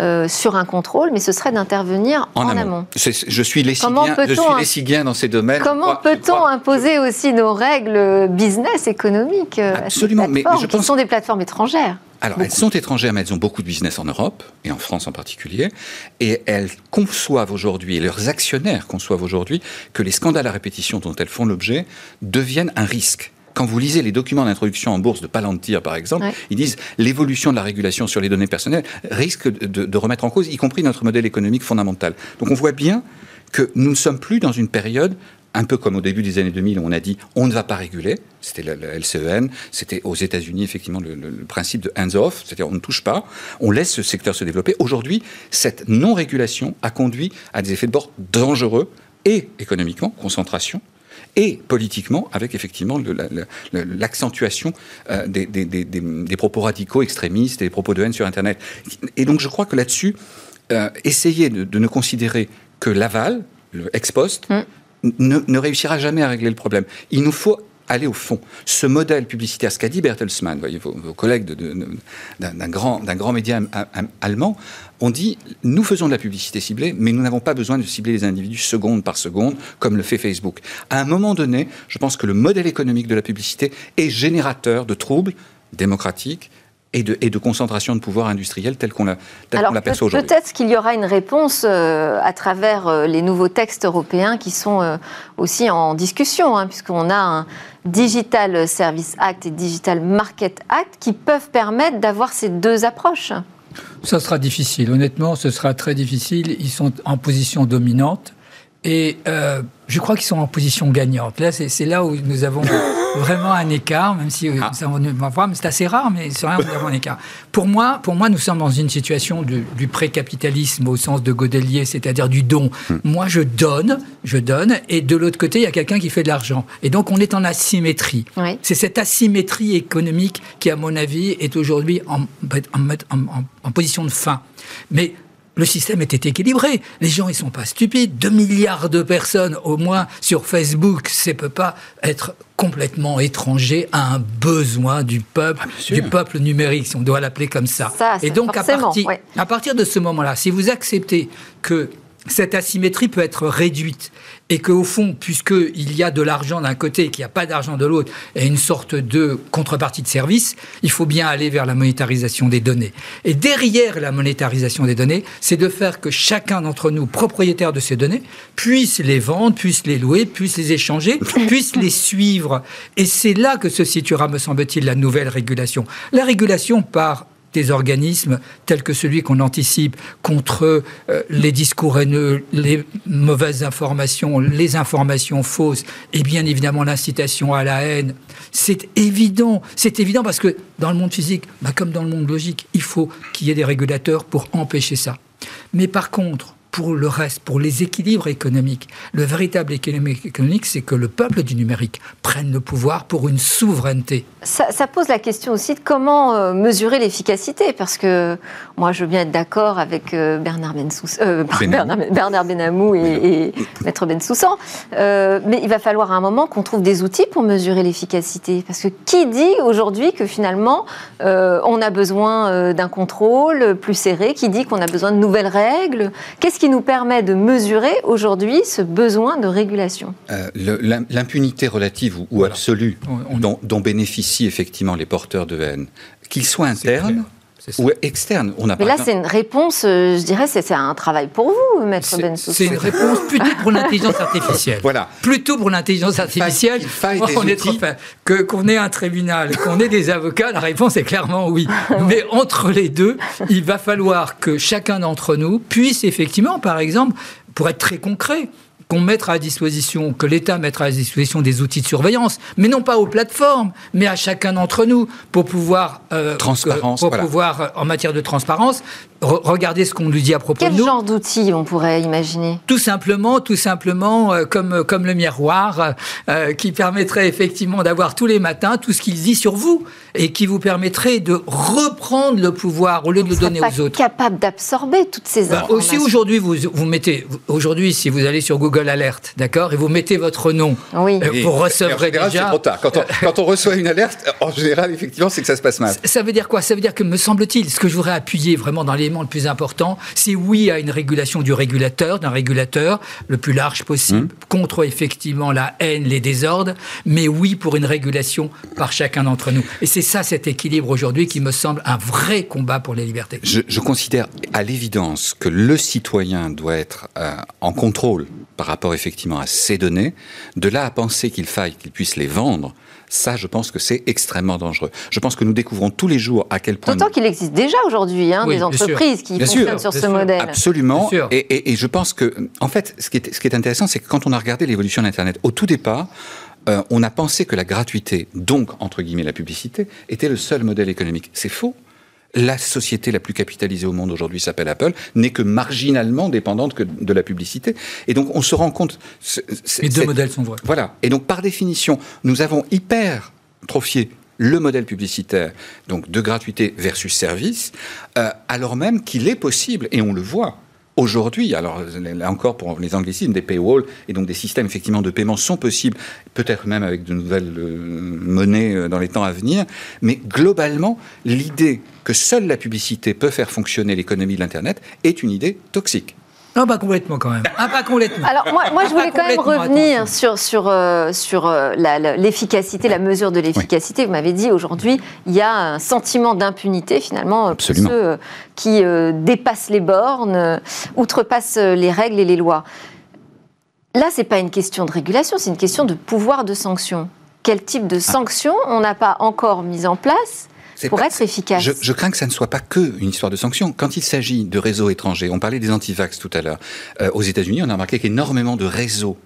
euh, sur un contrôle, mais ce serait d'intervenir en, en, amont. amont. Je suis lesiguien dans ces domaines. Comment peut-on imposer aussi nos règles business économiques Absolument, à ces plateformes, mais je pense... qui sont des plateformes étrangères? Alors, beaucoup. elles sont étrangères, mais elles ont beaucoup de business en Europe, et en France en particulier, et elles conçoivent aujourd'hui, et leurs actionnaires conçoivent aujourd'hui, que les scandales à répétition dont elles font l'objet deviennent un risque quand vous lisez les documents d'introduction en bourse de Palantir, par exemple, ouais. ils disent l'évolution de la régulation sur les données personnelles risque de, de, remettre en cause, y compris notre modèle économique fondamental. Donc on voit bien que nous ne sommes plus dans une période un peu comme au début des années 2000, où on a dit on ne va pas réguler, c'était la, LCEN, c'était aux États-Unis effectivement le, le, le, principe de hands-off, c'est-à-dire on ne touche pas, on laisse ce secteur se développer. Aujourd'hui, cette non-régulation a conduit à des effets de bord dangereux et économiquement, concentration, et politiquement, avec effectivement l'accentuation euh, des, propos radicaux extrémistes et des propos de haine sur Internet. Et donc je crois que là-dessus, euh, essayer de, de, ne considérer que l'aval, le ex post, mm. Ne, réussira jamais à régler le problème. Il nous faut aller au fond. Ce modèle publicitaire, ce qu'a dit Bertelsmann, voyez, vos, collègues d'un grand, grand média allemand, on dit, nous faisons de la publicité ciblée, mais nous n'avons pas besoin de cibler les individus seconde par seconde, comme le fait Facebook. À un moment donné, je pense que le modèle économique de la publicité est générateur de troubles démocratiques, et de, et de, concentration de pouvoir industriel tel qu'on l'aperçoit aujourd'hui. Peut-être qu'il y aura une réponse euh, à travers euh, les nouveaux textes européens qui sont euh, aussi en discussion, hein, puisqu'on a un Digital Service Act et Digital Market Act qui peuvent permettre d'avoir ces deux approches. Ça sera difficile, honnêtement, ce sera très difficile. Ils sont en position dominante et euh, je crois qu'ils sont en position gagnante. Là, c'est là où nous avons *laughs* vraiment un écart, même si ah. c'est assez rare, mais c'est vrai, nous avons un écart. Pour moi, pour moi, nous sommes dans une situation du, du pré-capitalisme au sens de Godelier, c'est-à-dire du don. Hmm. Moi, je donne, je donne, et de l'autre côté, il y a quelqu'un qui fait de l'argent. Et donc, on est en asymétrie. C'est cette asymétrie économique qui, à mon avis, est aujourd'hui en, en, en, en position de fin. Mais le système était équilibré. Les gens, ils sont pas stupides. 2 milliards de personnes, au moins, sur Facebook, ça peut pas être complètement étranger à un besoin du peuple, ah, du peuple numérique, si on doit l'appeler comme ça. Et donc, à partir, à partir de ce moment-là, si vous acceptez que cette asymétrie peut être réduite et qu'au fond, puisqu'il y a de l'argent d'un côté et qu'il n'y a pas d'argent de l'autre, et une sorte de contrepartie de service, il faut bien aller vers la monétarisation des données. Et derrière la monétarisation des données, c'est de faire que chacun d'entre nous, propriétaire de ces données, puisse les vendre, puisse les louer, puisse les échanger, *laughs* puisse les suivre. Et c'est là que se situera, me semble-t-il, la nouvelle régulation. La régulation par des organismes tels que celui qu'on anticipe contre euh, les discours haineux, les mauvaises informations, les informations fausses et bien évidemment l'incitation à la haine. C'est évident, c'est évident parce que dans le monde physique, bah, comme dans le monde logique, il faut qu'il y ait des régulateurs pour empêcher ça. Mais par contre, pour le reste, pour les équilibres économiques. Le véritable équilibre économique, c'est que le peuple du numérique prenne le pouvoir pour une souveraineté. Ça, pose la question aussi de comment euh, mesurer l'efficacité, parce que moi, je veux bien être d'accord avec euh, Bernard, euh, Bernard, Benamou et, Maître Bensoussan, mais il va falloir à un moment qu'on trouve des outils pour mesurer l'efficacité, parce que qui dit aujourd'hui que finalement on a besoin d'un contrôle plus serré, qui dit qu'on a besoin de nouvelles règles? Qu'est-ce ce qui nous permet de mesurer aujourd'hui ce besoin de régulation euh, L'impunité relative ou, absolue dont, bénéficient effectivement les porteurs de haine, qu'ils soient internes ou externe. On a Mais là, c'est une réponse, euh, je dirais, c'est un travail pour vous, Maître Bensous. C'est une réponse plutôt pour l'intelligence artificielle. *laughs* voilà. Plutôt pour l'intelligence artificielle. que qu'on ait un tribunal, qu'on ait des avocats, la réponse est clairement oui. *laughs* Mais entre les deux, il va falloir que chacun d'entre nous puisse effectivement, par exemple, pour être très concret, qu'on mettra à disposition, que l'État mettra à disposition des outils de surveillance, mais non pas aux plateformes, mais à chacun d'entre nous, pour pouvoir, euh, transparence, pour pouvoir, euh, en matière de transparence, regardez ce qu'on nous dit à propos de nous. Quel genre d'outils on pourrait imaginer Tout simplement, tout simplement, euh, comme, comme le miroir, euh, qui permettrait effectivement d'avoir tous les matins tout ce qu'il dit sur vous et qui vous permettrait de reprendre le pouvoir au lieu de le donner aux autres. capable d'absorber toutes ces bah, informations. Aussi aujourd'hui, vous, vous mettez, aujourd'hui, si vous allez sur Google Alert, d'accord, et vous mettez votre nom, oui. Euh, vous recevrez déjà. Trop tard. Quand on, quand on reçoit une alerte, en général, effectivement, c'est que ça se passe mal. Ça veut dire quoi? Ça veut dire que, me semble-t-il, ce que je voudrais appuyer vraiment dans les le plus important, c'est oui à une régulation du régulateur, d'un régulateur le plus large possible, mmh. contre effectivement la haine, les désordres, mais oui pour une régulation par chacun d'entre nous. Et c'est ça cet équilibre aujourd'hui qui me semble un vrai combat pour les libertés. Je, considère à l'évidence que le citoyen doit être euh, en contrôle par rapport effectivement à ces données. De là à penser qu'il faille qu'il puisse les vendre, ça, je pense que c'est extrêmement dangereux. Je pense que nous découvrons tous les jours à quel point. D'autant qu'il existe déjà aujourd'hui hein, des entreprises qui fonctionnent sur ce modèle. Absolument. Et, je pense que, en fait, ce qui est, ce qui est intéressant, c'est que quand on a regardé l'évolution d'Internet, au tout départ, euh, on a pensé que la gratuité, donc entre guillemets la publicité, était le seul modèle économique. C'est faux la société la plus capitalisée au monde aujourd'hui s'appelle Apple, n'est que marginalement dépendante que de la publicité. Et donc on se rend compte... Les deux modèles sont vrais. Voilà. Et donc par définition, nous avons hyper trophié le modèle publicitaire, donc de gratuité versus service, euh, alors même qu'il est possible, et on le voit, aujourd'hui, alors là encore pour les anglicismes, des paywalls et donc des systèmes effectivement de paiement sont possibles, peut-être même avec de nouvelles euh, monnaies euh, dans les temps à venir, mais globalement, l'idée que seule la publicité peut faire fonctionner l'économie de l'Internet est une idée toxique. Non, pas complètement quand même. Ah, pas complètement. Alors moi, moi je voulais quand même revenir sur, sur, euh, sur euh, l'efficacité, la, mesure de l'efficacité. Vous m'avez dit aujourd'hui, il y a un sentiment d'impunité finalement pour ceux euh, qui dépassent les bornes, outrepassent les règles et les lois. Là, c'est pas une question de régulation, c'est une question de pouvoir de sanction. Quel type de ah. sanction on n'a pas encore mis en place pour être efficace. Je, crains que ça ne soit pas que une histoire de sanctions. Quand il s'agit de réseaux étrangers, on parlait des antivax tout à l'heure. Euh, aux États-Unis, on a remarqué qu'énormément de réseaux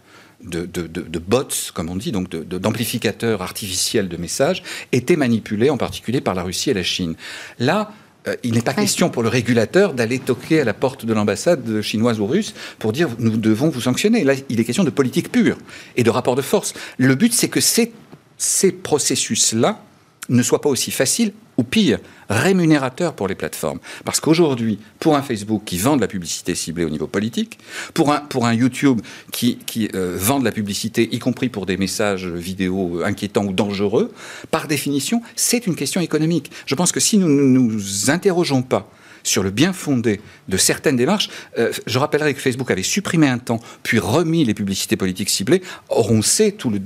de, de, bots, comme on dit, donc d'amplificateurs artificiels de messages, étaient manipulés en particulier par la Russie et la Chine. Là, euh, il n'est pas question pour le régulateur d'aller toquer à la porte de l'ambassade chinoise ou russe pour dire nous devons vous sanctionner. Là, il est question de politique pure et de rapport de force. Le but, c'est que ces, ces processus-là ne soient pas aussi faciles ou pire, rémunérateur pour les plateformes. Parce qu'aujourd'hui, pour un Facebook qui vend de la publicité ciblée au niveau politique, pour un, pour un YouTube qui, qui euh, vend de la publicité, y compris pour des messages vidéo inquiétants ou dangereux, par définition, c'est une question économique. Je pense que si nous ne nous interrogeons pas sur le bien fondé de certaines démarches. Euh, je rappellerai que Facebook avait supprimé un temps, puis remis les publicités politiques ciblées. Or, on sait tout le,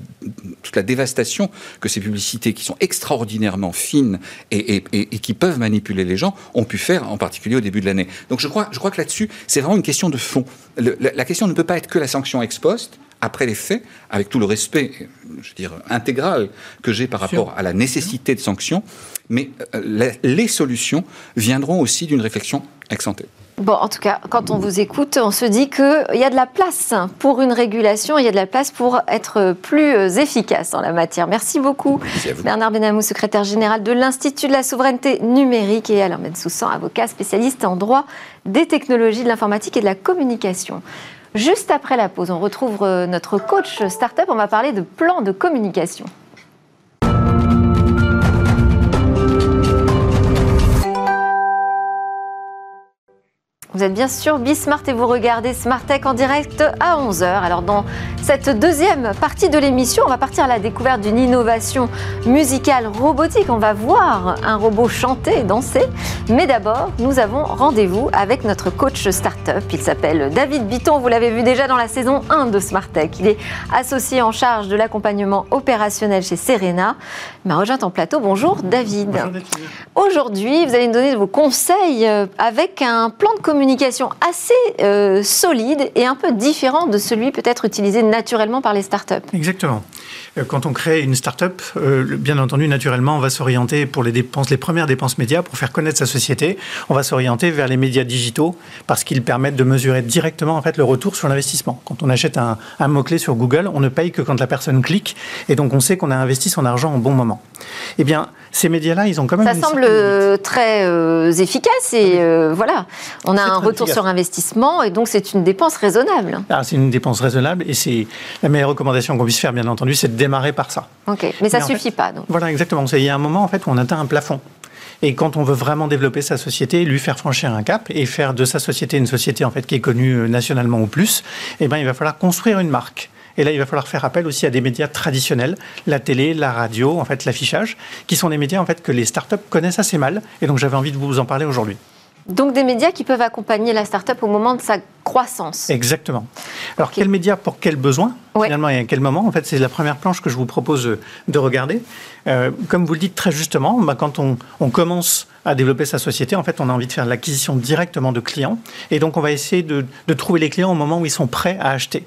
toute la dévastation que ces publicités, qui sont extraordinairement fines et, qui peuvent manipuler les gens, ont pu faire, en particulier au début de l'année. Donc, je crois, que là-dessus, c'est vraiment une question de fond. la, la question ne peut pas être que la sanction ex post après les faits, avec tout le respect, je veux dire, intégral que j'ai par rapport à la nécessité de sanctions, mais euh, les solutions viendront aussi d'une réflexion ex ante. Bon, en tout cas, quand on vous écoute, on se dit qu'il y a de la place pour une régulation, il y a de la place pour être plus euh, efficace en la matière. Merci beaucoup, Bernard Benamou, secrétaire général de l'Institut de la souveraineté numérique, et Alain Bensoussan, avocat spécialiste en droit des technologies de l'informatique et de la communication. Juste après la pause, on retrouve euh, notre coach startup. On va parler de plan de communication. Vous êtes bien sûr Bismart et vous regardez Smart Tech en direct à 11h. Alors dans cette deuxième partie de l'émission, on va partir à la découverte d'une innovation musicale robotique. On va voir un robot chanter et danser. Mais d'abord, nous avons rendez-vous avec notre coach startup. Il s'appelle David Bitton. Vous l'avez vu déjà dans la saison 1 de Smart Tech. Il est associé en charge de l'accompagnement opérationnel chez Serena. Il m'a rejoint en plateau. Bonjour David. Bonjour Aujourd'hui, vous allez nous donner vos conseils euh, avec un plan de communication communication assez euh, solide et un peu différent de celui peut-être utilisé naturellement par les startups. Exactement. Euh, quand on crée une start-up, euh, bien entendu, naturellement, on va s'orienter pour les dépenses, les premières dépenses médias, pour faire connaître sa société. On va s'orienter vers les médias digitaux parce qu'ils permettent de mesurer directement en fait le retour sur l'investissement. Quand on achète un, mot-clé sur Google, on ne paye que quand la personne clique et donc on sait qu'on a investi son argent au bon moment. Eh bien, ces médias-là, ils ont quand même. Ça semble euh, très efficace et voilà, on a un retour sur investissement et donc c'est une dépense raisonnable. Ah, c'est une dépense raisonnable et c'est la meilleure recommandation qu'on puisse faire, bien entendu, c'est de démarrer par ça. Ok, mais ça ne suffit pas. Donc. Voilà, exactement. Il y a un moment en fait où on atteint un plafond. Et quand on veut vraiment développer sa société, lui faire franchir un cap et faire de sa société une société en fait qui est connue euh, nationalement ou plus, eh ben il va falloir construire une marque. Et là, il va falloir faire appel aussi à des médias traditionnels, la télé, la radio, en fait, l'affichage, qui sont des médias en fait que les startups connaissent assez mal. Et donc, j'avais envie de vous en parler aujourd'hui. Donc des médias qui peuvent accompagner la start-up au moment de sa croissance. Exactement. Alors quels médias pour quels besoins finalement et à quel moment? En fait, c'est la première planche que je vous propose de regarder. Euh, comme vous le dites très justement, bah, quand on, commence à développer sa société, en fait, on a envie de faire l'acquisition directement de clients. Et donc, on va essayer de, de trouver les clients au moment où ils sont prêts à acheter.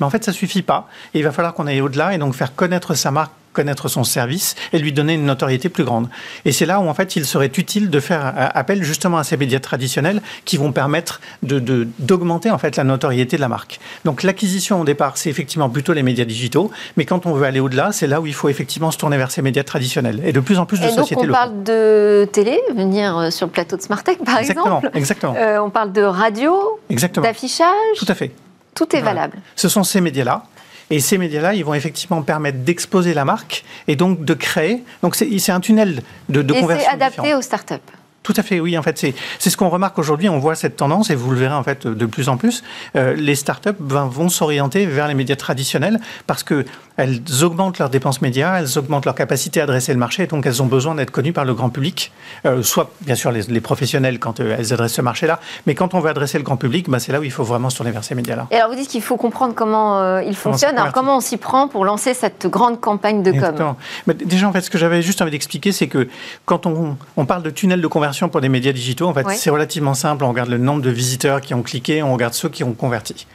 Mais en fait, ça suffit pas. Et il va falloir qu'on aille au-delà et donc faire connaître sa marque connaître son service et lui donner une notoriété plus grande. Et c'est là où en fait il serait utile de faire appel justement à ces médias traditionnels qui vont permettre de, d'augmenter en fait la notoriété de la marque. Donc l'acquisition au départ c'est effectivement plutôt les médias digitaux, mais quand on veut aller au-delà, c'est là où il faut effectivement se tourner vers ces médias traditionnels et de plus en plus de et sociétés donc on parle de télé, venir euh, sur le plateau de Smartech par exemple. Exactement. Euh, on parle de radio, d'affichage. Tout à fait. Tout est valable. Ce sont ces médias-là et ces médias-là, ils vont effectivement permettre d'exposer la marque et donc de créer. Donc c'est un tunnel de, de et c'est adapté aux startups. Tout à fait, oui. En fait, c'est ce qu'on remarque aujourd'hui. On voit cette tendance et vous le verrez en fait de plus en plus. Euh, les startups ben, vont s'orienter vers les médias traditionnels parce que elles augmentent leurs dépenses médias, elles augmentent leur capacité à adresser le marché, donc elles ont besoin d'être connues par le grand public, euh, soit bien sûr les, professionnels quand euh, elles adressent ce marché-là, mais quand on veut adresser le grand public, ben, c'est là où il faut vraiment se tourner vers ces médias-là. Et alors vous dites qu'il faut comprendre comment il fonctionne, alors comment on s'y prend pour lancer cette grande campagne de com? Mais Déjà en fait, ce que j'avais juste envie d'expliquer, c'est que quand on, on parle de tunnel de conversion, pour des médias digitaux, en fait, c'est relativement simple. On regarde le nombre de visiteurs qui ont cliqué, on regarde ceux qui ont converti.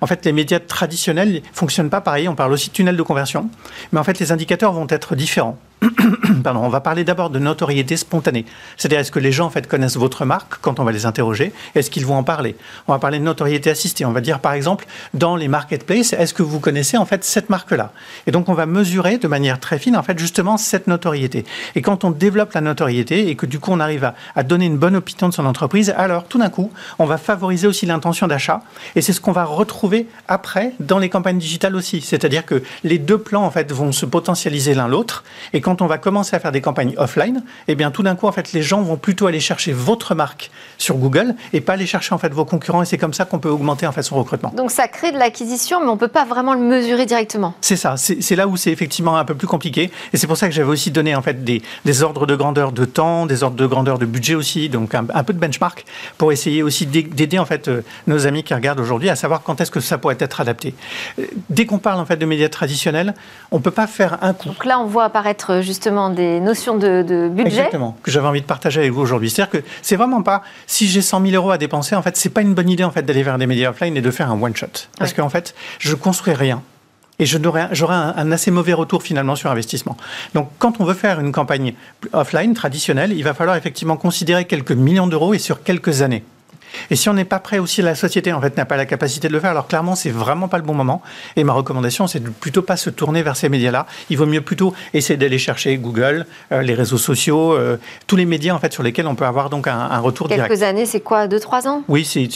En fait, les médias traditionnels ne fonctionnent pas pareil. On parle aussi de tunnel de conversion. Mais en fait, les indicateurs vont être différents. *coughs* On va parler d'abord de notoriété spontanée. C'est-à-dire, est-ce que les gens en fait connaissent votre marque quand on va les interroger? Est-ce qu'ils vont en parler? On va parler de notoriété assistée. On va dire, par exemple, dans les marketplaces, est-ce que vous connaissez en fait cette marque-là? Et donc, on va mesurer de manière très fine en fait justement cette notoriété. Et quand on développe la notoriété et que du coup on arrive à, à donner une bonne opinion de son entreprise, alors tout d'un coup, on va favoriser aussi l'intention d'achat. Et c'est ce qu'on va retrouver après dans les campagnes digitales aussi. C'est-à-dire que les deux plans en fait vont se potentialiser l'un l'autre. Et quand quand on va commencer à faire des campagnes offline, eh bien tout d'un coup, en fait, les gens vont plutôt aller chercher votre marque sur Google et pas aller chercher en fait vos concurrents. Et c'est comme ça qu'on peut augmenter en fait son recrutement. Donc ça crée de l'acquisition, mais on peut pas vraiment le mesurer directement. C'est ça. C'est là où c'est effectivement un peu plus compliqué. Et c'est pour ça que j'avais aussi donné en fait des, des, ordres de grandeur de temps, des ordres de grandeur de budget aussi, donc un, peu de benchmark pour essayer aussi d'aider en fait euh, nos amis qui regardent aujourd'hui à savoir quand est-ce que ça pourrait être adapté. Euh, dès qu'on parle en fait de médias traditionnels, on peut pas faire un coup. Donc là, on voit apparaître justement des notions de, budget. Exactement, que j'avais envie de partager avec vous aujourd'hui. C'est-à-dire que c'est vraiment pas, si j'ai 100 000 euros à dépenser, en fait, c'est pas une bonne idée en fait d'aller vers des médias offline et de faire un one shot. Parce qu'en fait, je construis rien et j'aurai un, un, assez mauvais retour finalement sur investissement. Donc quand on veut faire une campagne offline traditionnelle, il va falloir effectivement considérer quelques millions d'euros et sur quelques années. Et si on n'est pas prêt aussi, la société en fait n'a pas la capacité de le faire. Alors clairement, c'est vraiment pas le bon moment. Et ma recommandation, c'est de plutôt pas se tourner vers ces médias-là. Il vaut mieux plutôt essayer d'aller chercher Google, euh, les réseaux sociaux, euh, tous les médias en fait sur lesquels on peut avoir donc un, un retour Quelques direct. Quelques années, c'est quoi, deux trois ans? Oui, c'est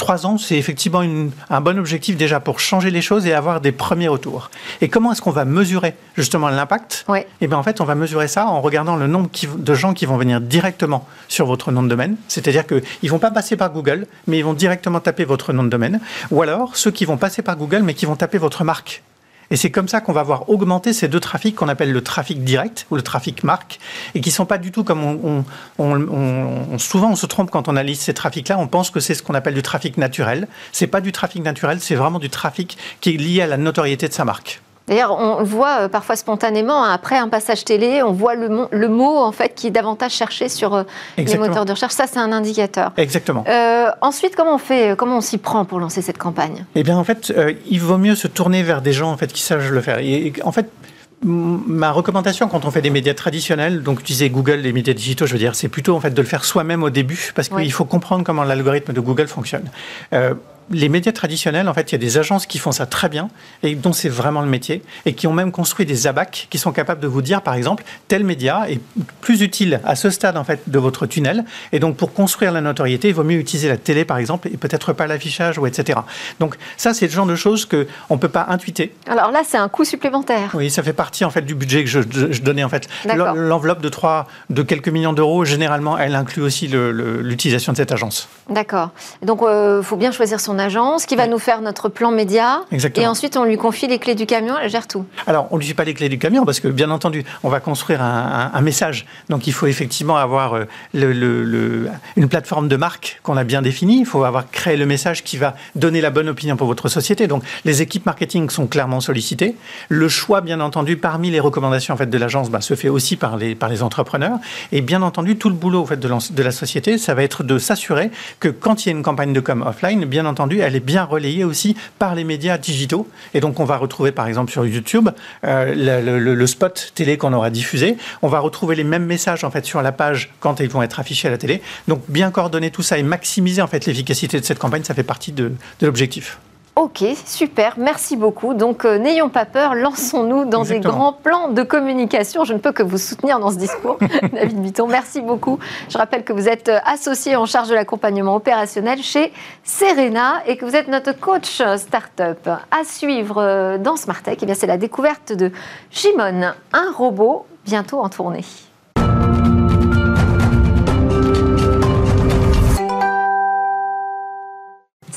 trois ans, c'est effectivement un bon objectif déjà pour changer les choses et avoir des premiers retours. Et comment est-ce qu'on va mesurer justement l'impact oui. Eh bien en fait, on va mesurer ça en regardant le nombre de gens qui vont venir directement sur votre nom de domaine. C'est-à-dire qu'ils ne vont pas passer par Google, mais ils vont directement taper votre nom de domaine. Ou alors ceux qui vont passer par Google, mais qui vont taper votre marque. Et c'est comme ça qu'on va voir augmenter ces deux trafics qu'on appelle le trafic direct ou le trafic marque, et qui ne sont pas du tout comme on, on, souvent on se trompe quand on analyse ces trafics-là. On pense que c'est ce qu'on appelle du trafic naturel. C'est pas du trafic naturel, c'est vraiment du trafic qui est lié à la notoriété de sa marque. D'ailleurs, on voit euh, parfois spontanément, hein, après un passage télé, on voit le, le, mot en fait qui est davantage cherché sur euh, les moteurs de recherche. Ça, c'est un indicateur. Exactement. Euh, ensuite, comment on fait Comment on s'y prend pour lancer cette campagne? Eh bien, en fait, il vaut mieux se tourner vers des gens en fait qui savent le faire. Et, en fait, ma recommandation quand on fait des médias traditionnels, donc utiliser Google, les médias digitaux, je veux dire, c'est plutôt en fait de le faire soi-même au début, parce qu'il faut comprendre comment l'algorithme de Google fonctionne les médias traditionnels, en fait, il y a des agences qui font ça très bien et dont c'est vraiment le métier et qui ont même construit des abacs qui sont capables de vous dire, par exemple, tel média est plus utile à ce stade en fait de votre tunnel et donc pour construire la notoriété, il vaut mieux utiliser la télé par exemple et peut-être pas l'affichage ou etc. Donc ça, c'est le genre de choses que on peut pas intuiter. Alors là, c'est un coût supplémentaire. Oui, ça fait partie en fait du budget que je, donnais en fait. L'enveloppe de 3, de quelques millions d'euros, généralement, elle inclut aussi l'utilisation de cette agence. D'accord. Donc, il euh, faut bien choisir son agence qui va nous faire notre plan média. Exactement. Et ensuite, on lui confie les clés du camion, elle gère tout. Alors, on ne lui fait pas les clés du camion parce que, bien entendu, on va construire un, message. Donc, il faut effectivement avoir euh, le, une plateforme de marque qu'on a bien définie. Il faut avoir créé le message qui va donner la bonne opinion pour votre société. Donc, les équipes marketing sont clairement sollicitées. Le choix, bien entendu, parmi les recommandations en fait, de l'agence bah, se fait aussi par les, par les entrepreneurs. Et bien entendu, tout le boulot en fait, de, de la société, ça va être de s'assurer que quand il y a une campagne de com offline, bien entendu, elle est bien relayée aussi par les médias digitaux. Et donc, on va retrouver, par exemple, sur YouTube, euh, le, spot télé qu'on aura diffusé. On va retrouver les mêmes messages, en fait, sur la page quand ils vont être affichés à la télé. Donc, bien coordonner tout ça et maximiser, en fait, l'efficacité de cette campagne, ça fait partie de l'objectif. Ok, super, merci beaucoup. Donc euh, n'ayons pas peur, lançons-nous dans des grands plans de communication. Je ne peux que vous soutenir dans ce discours, *laughs* David Bitton. Merci beaucoup. Je rappelle que vous êtes euh, associé en charge de l'accompagnement opérationnel chez Serena et que vous êtes notre coach startup. À suivre euh, dans Smartech, eh c'est la découverte de Shimon, un robot bientôt en tournée.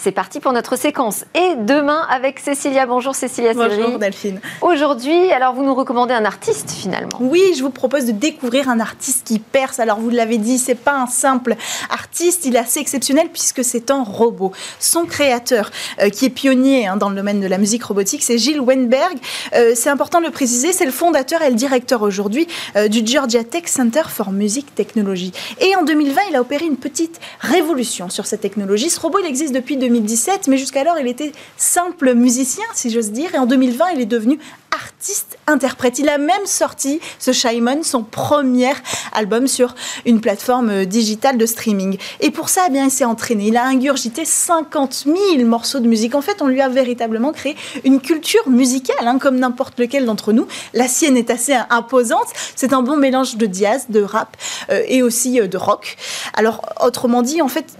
C'est parti pour notre séquence. Et demain avec Cécilia. Bonjour Cécilia Bonjour Delphine. Aujourd'hui, alors vous nous recommandez un artiste finalement Oui, je vous propose de découvrir un artiste qui perce. Alors vous l'avez dit, c'est pas un simple artiste, il est assez exceptionnel puisque c'est un robot. Son créateur, euh, qui est pionnier hein, dans le domaine de la musique robotique, c'est Gilles Weinberg. Euh, c'est important de le préciser, c'est le fondateur et le directeur aujourd'hui euh, du Georgia Tech Center for Music Technology. Et en 2020, il a opéré une petite révolution sur cette technologie. Ce robot, il existe depuis 2017, mais jusqu'alors, il était simple musicien, si j'ose dire. Et en 2020, il est devenu artiste-interprète. Il a même sorti, ce Shimon, son premier album sur une plateforme euh, digitale de streaming. Et pour ça, eh bien, il s'est entraîné. Il a ingurgité 50 000 morceaux de musique. En fait, on lui a véritablement créé une culture musicale, hein, comme n'importe lequel d'entre nous. La sienne est assez imposante. C'est un bon mélange de jazz, de rap euh, et aussi euh, de rock. Alors, autrement dit, en fait,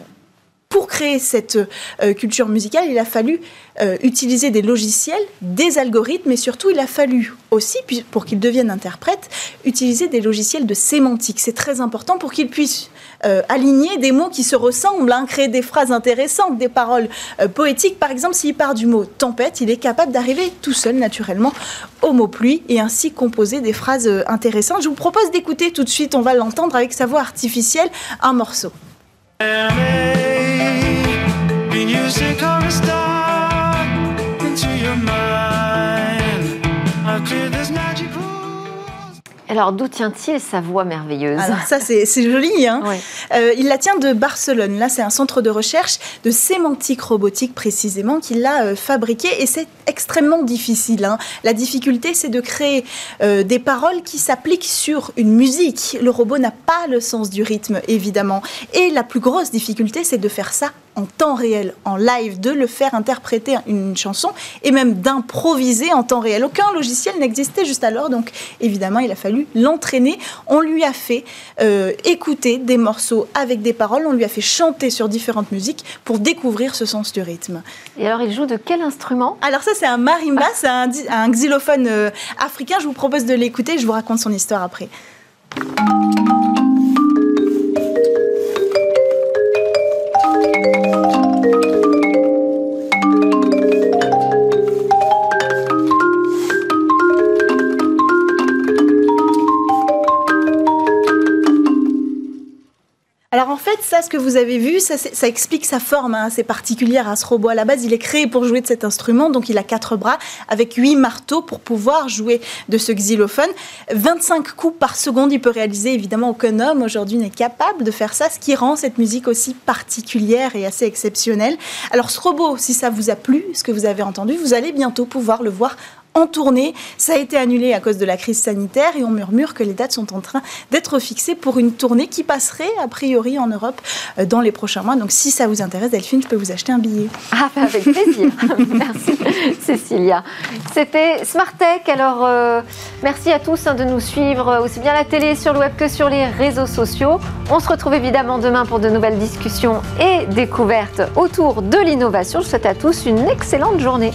pour créer cette euh, culture musicale, il a fallu euh, utiliser des logiciels, des algorithmes, et surtout, il a fallu aussi, pour qu'il devienne interprète, utiliser des logiciels de sémantique. C'est très important pour qu'il puisse euh, aligner des mots qui se ressemblent, hein, créer des phrases intéressantes, des paroles poétiques. Par exemple, s'il part du mot tempête, il est capable d'arriver tout seul, naturellement, au mot pluie, et ainsi composer des phrases intéressantes. Je vous propose d'écouter tout de suite, on va l'entendre avec sa voix artificielle, un morceau. Music or a star Alors, d'où tient-il sa voix merveilleuse Alors, ça, c'est joli. Hein euh, il la tient de Barcelone. Là, c'est un centre de recherche de sémantique robotique, précisément, qui l'a euh, fabriqué. Et c'est extrêmement difficile. Hein. La difficulté, c'est de créer euh, des paroles qui s'appliquent sur une musique. Le robot n'a pas le sens du rythme, évidemment. Et la plus grosse difficulté, c'est de faire ça en temps réel, en live, de le faire interpréter une chanson et même d'improviser en temps réel. Aucun logiciel n'existait juste alors, donc évidemment, il a fallu l'entraîner. On lui a fait euh, écouter des morceaux avec des paroles, on lui a fait chanter sur différentes musiques pour découvrir ce sens du rythme. Et alors, il joue de quel instrument? Alors ça, c'est un marimba, c'est un, xylophone euh, africain. Je vous propose de l'écouter, je vous raconte son histoire après. Ce que vous avez vu, ça, explique sa forme hein, assez particulière à ce robot. À la base, il est créé pour jouer de cet instrument, donc il a quatre bras avec huit marteaux pour pouvoir jouer de ce xylophone. 25 coups par seconde, il peut réaliser. Évidemment, aucun homme aujourd'hui n'est capable de faire ça, ce qui rend cette musique aussi particulière et assez exceptionnelle. Alors ce robot, si ça vous a plu, ce que vous avez entendu, vous allez bientôt pouvoir le voir en tournée. Ça a été annulé à cause de la crise sanitaire et on murmure que les dates sont en train d'être fixées pour une tournée qui passerait a priori en Europe euh, dans les prochains mois. Donc si ça vous intéresse, Delphine, je peux vous acheter un billet. Ah, bah, avec plaisir. *laughs* merci Cécilia. C'était Smart Tech. Alors euh, merci à tous hein, de nous suivre euh, aussi bien à la télé, sur le web que sur les réseaux sociaux. On se retrouve évidemment demain pour de nouvelles discussions et découvertes autour de l'innovation. Je souhaite à tous une excellente journée.